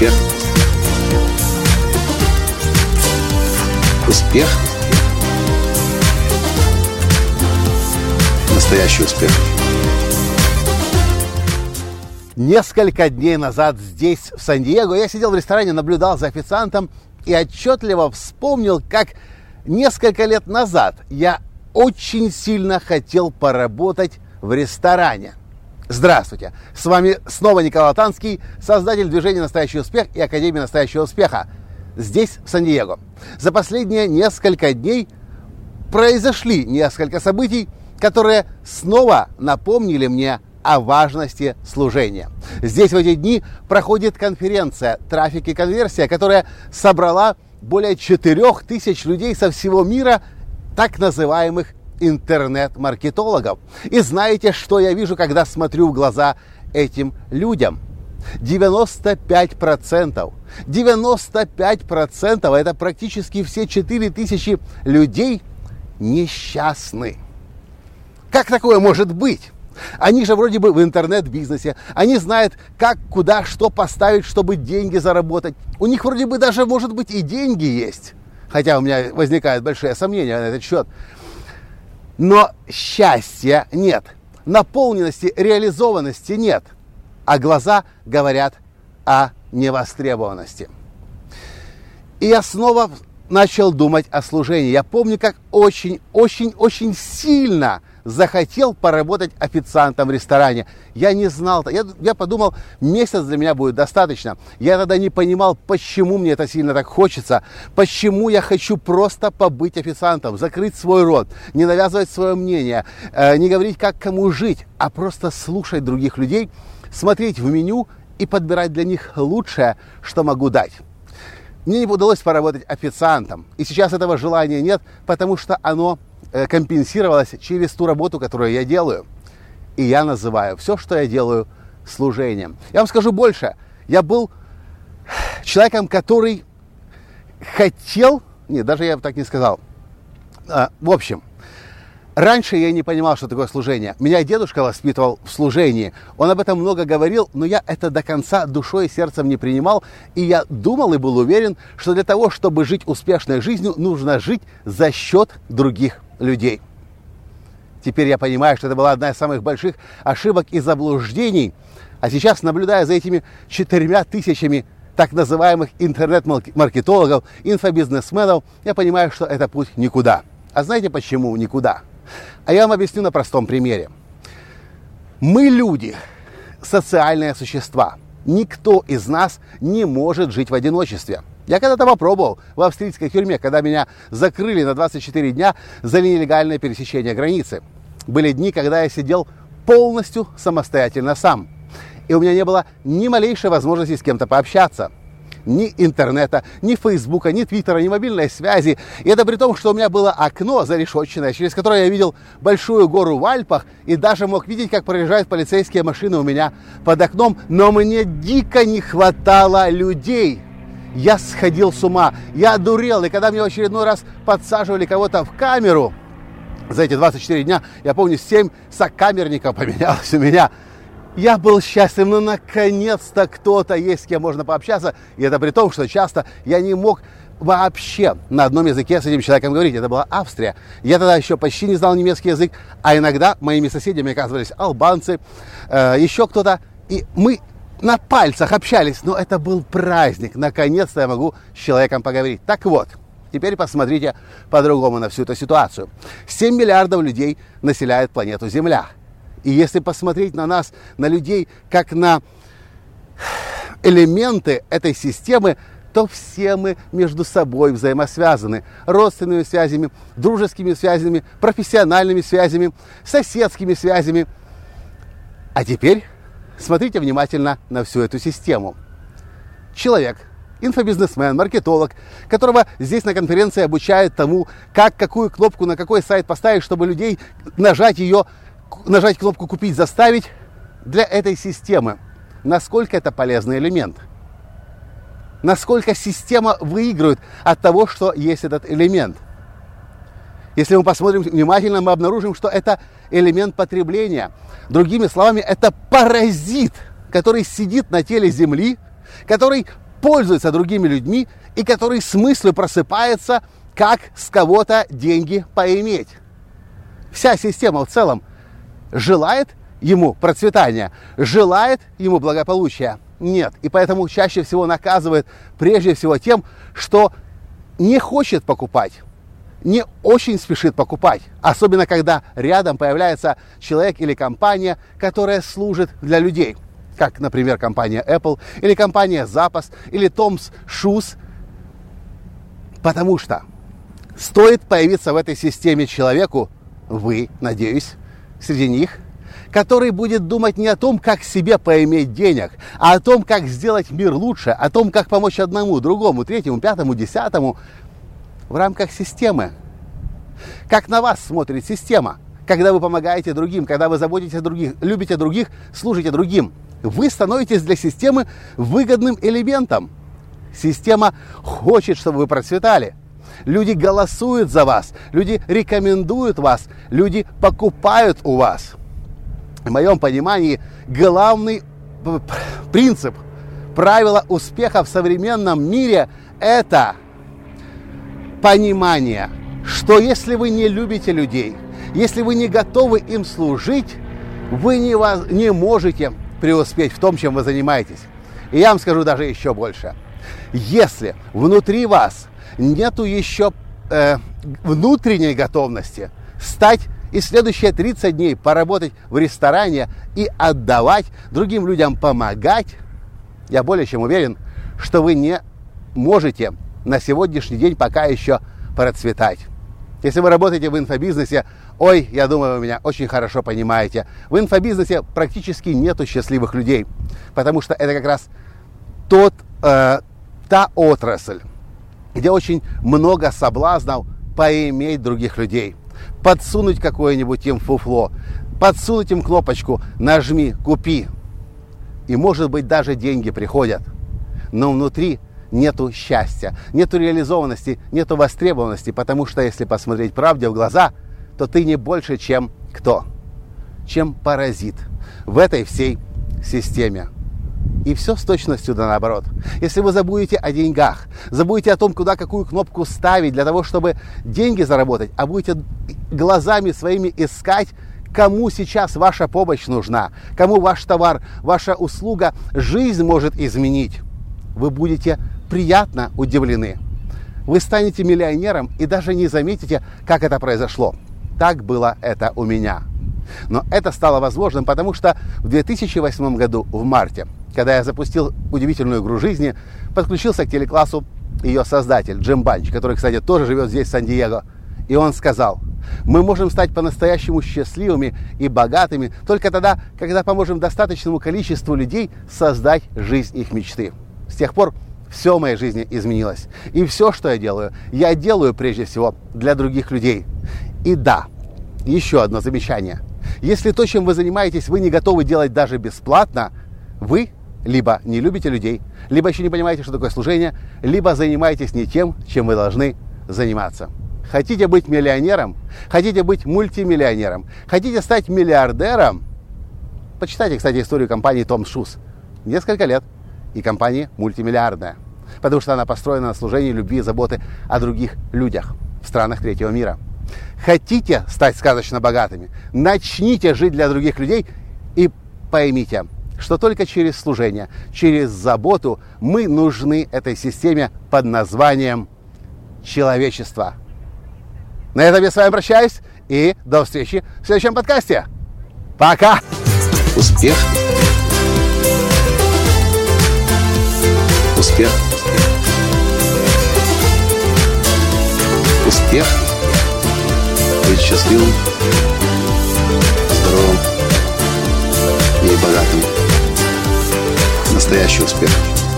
Успех. Успех. Настоящий успех. Несколько дней назад здесь, в Сан-Диего, я сидел в ресторане, наблюдал за официантом и отчетливо вспомнил, как несколько лет назад я очень сильно хотел поработать в ресторане. Здравствуйте! С вами снова Николай Танский, создатель движения «Настоящий успех» и Академии «Настоящего успеха» здесь, в Сан-Диего. За последние несколько дней произошли несколько событий, которые снова напомнили мне о важности служения. Здесь в эти дни проходит конференция «Трафик и конверсия», которая собрала более 4000 людей со всего мира, так называемых интернет-маркетологов. И знаете, что я вижу, когда смотрю в глаза этим людям? 95%. 95% это практически все 4000 людей несчастны. Как такое может быть? Они же вроде бы в интернет-бизнесе. Они знают, как, куда, что поставить, чтобы деньги заработать. У них вроде бы даже, может быть, и деньги есть. Хотя у меня возникают большие сомнения на этот счет. Но счастья нет, наполненности, реализованности нет, а глаза говорят о невостребованности. И я снова начал думать о служении. Я помню, как очень-очень-очень сильно захотел поработать официантом в ресторане. Я не знал, я, я подумал, месяц для меня будет достаточно. Я тогда не понимал, почему мне это сильно так хочется, почему я хочу просто побыть официантом, закрыть свой рот, не навязывать свое мнение, э, не говорить, как кому жить, а просто слушать других людей, смотреть в меню и подбирать для них лучшее, что могу дать. Мне не удалось поработать официантом, и сейчас этого желания нет, потому что оно Э, компенсировалось через ту работу, которую я делаю. И я называю все, что я делаю, служением. Я вам скажу больше. Я был человеком, который хотел, нет, даже я так не сказал. А, в общем, раньше я не понимал, что такое служение. Меня дедушка воспитывал в служении. Он об этом много говорил, но я это до конца душой и сердцем не принимал. И я думал и был уверен, что для того, чтобы жить успешной жизнью, нужно жить за счет других людей. Теперь я понимаю, что это была одна из самых больших ошибок и заблуждений. А сейчас, наблюдая за этими четырьмя тысячами так называемых интернет-маркетологов, инфобизнесменов, я понимаю, что это путь никуда. А знаете почему никуда? А я вам объясню на простом примере. Мы люди, социальные существа. Никто из нас не может жить в одиночестве. Я когда-то попробовал в австрийской тюрьме, когда меня закрыли на 24 дня за нелегальное пересечение границы. Были дни, когда я сидел полностью самостоятельно сам. И у меня не было ни малейшей возможности с кем-то пообщаться. Ни интернета, ни фейсбука, ни твиттера, ни мобильной связи. И это при том, что у меня было окно зарешетченное, через которое я видел большую гору в Альпах и даже мог видеть, как проезжают полицейские машины у меня под окном. Но мне дико не хватало людей, я сходил с ума, я дурел. И когда мне в очередной раз подсаживали кого-то в камеру, за эти 24 дня, я помню, 7 сокамерников поменялось у меня. Я был счастлив, но наконец-то кто-то есть, с кем можно пообщаться. И это при том, что часто я не мог вообще на одном языке с этим человеком говорить. Это была Австрия. Я тогда еще почти не знал немецкий язык, а иногда моими соседями оказывались албанцы, э, еще кто-то. И мы на пальцах общались, но это был праздник. Наконец-то я могу с человеком поговорить. Так вот, теперь посмотрите по-другому на всю эту ситуацию. 7 миллиардов людей населяют планету Земля. И если посмотреть на нас, на людей, как на элементы этой системы, то все мы между собой взаимосвязаны. Родственными связями, дружескими связями, профессиональными связями, соседскими связями. А теперь Смотрите внимательно на всю эту систему. Человек, инфобизнесмен, маркетолог, которого здесь на конференции обучают тому, как какую кнопку на какой сайт поставить, чтобы людей нажать ее, нажать кнопку «Купить», «Заставить» для этой системы. Насколько это полезный элемент? Насколько система выигрывает от того, что есть этот элемент? Если мы посмотрим внимательно, мы обнаружим, что это элемент потребления. Другими словами, это паразит, который сидит на теле Земли, который пользуется другими людьми и который с просыпается, как с кого-то деньги поиметь. Вся система в целом желает ему процветания, желает ему благополучия. Нет. И поэтому чаще всего наказывает прежде всего тем, что не хочет покупать, не очень спешит покупать. Особенно, когда рядом появляется человек или компания, которая служит для людей. Как, например, компания Apple, или компания Zappos, или Tom's Shoes. Потому что стоит появиться в этой системе человеку, вы, надеюсь, среди них – который будет думать не о том, как себе поиметь денег, а о том, как сделать мир лучше, о том, как помочь одному, другому, третьему, пятому, десятому в рамках системы. Как на вас смотрит система, когда вы помогаете другим, когда вы заботитесь о других, любите других, служите другим. Вы становитесь для системы выгодным элементом. Система хочет, чтобы вы процветали. Люди голосуют за вас, люди рекомендуют вас, люди покупают у вас в моем понимании, главный принцип, правило успеха в современном мире – это понимание, что если вы не любите людей, если вы не готовы им служить, вы не, не можете преуспеть в том, чем вы занимаетесь. И я вам скажу даже еще больше. Если внутри вас нету еще э, внутренней готовности стать и следующие 30 дней поработать в ресторане и отдавать другим людям, помогать, я более чем уверен, что вы не можете на сегодняшний день пока еще процветать. Если вы работаете в инфобизнесе, ой, я думаю, вы меня очень хорошо понимаете. В инфобизнесе практически нету счастливых людей, потому что это как раз тот, э, та отрасль, где очень много соблазнов поиметь других людей подсунуть какое-нибудь им фуфло, подсунуть им кнопочку «нажми, купи». И, может быть, даже деньги приходят. Но внутри нету счастья, нету реализованности, нету востребованности, потому что если посмотреть правде в глаза, то ты не больше, чем кто? Чем паразит в этой всей системе. И все с точностью да наоборот. Если вы забудете о деньгах, забудете о том, куда какую кнопку ставить для того, чтобы деньги заработать, а будете глазами своими искать, кому сейчас ваша помощь нужна, кому ваш товар, ваша услуга жизнь может изменить, вы будете приятно удивлены. Вы станете миллионером и даже не заметите, как это произошло. Так было это у меня. Но это стало возможным, потому что в 2008 году, в марте, когда я запустил удивительную игру жизни, подключился к телеклассу ее создатель Джим Банч, который, кстати, тоже живет здесь, в Сан-Диего. И он сказал, мы можем стать по-настоящему счастливыми и богатыми только тогда, когда поможем достаточному количеству людей создать жизнь их мечты. С тех пор все в моей жизни изменилось. И все, что я делаю, я делаю прежде всего для других людей. И да, еще одно замечание. Если то, чем вы занимаетесь, вы не готовы делать даже бесплатно, вы либо не любите людей, либо еще не понимаете, что такое служение, либо занимаетесь не тем, чем вы должны заниматься. Хотите быть миллионером? Хотите быть мультимиллионером? Хотите стать миллиардером? Почитайте, кстати, историю компании Tom Shoes. Несколько лет. И компания мультимиллиардная. Потому что она построена на служении любви и заботы о других людях в странах третьего мира. Хотите стать сказочно богатыми? Начните жить для других людей и поймите – что только через служение, через заботу мы нужны этой системе под названием человечество. На этом я с вами прощаюсь и до встречи в следующем подкасте. Пока! Успех! Успех! Успех! Быть счастливым, здоровым и богатым настоящий успех.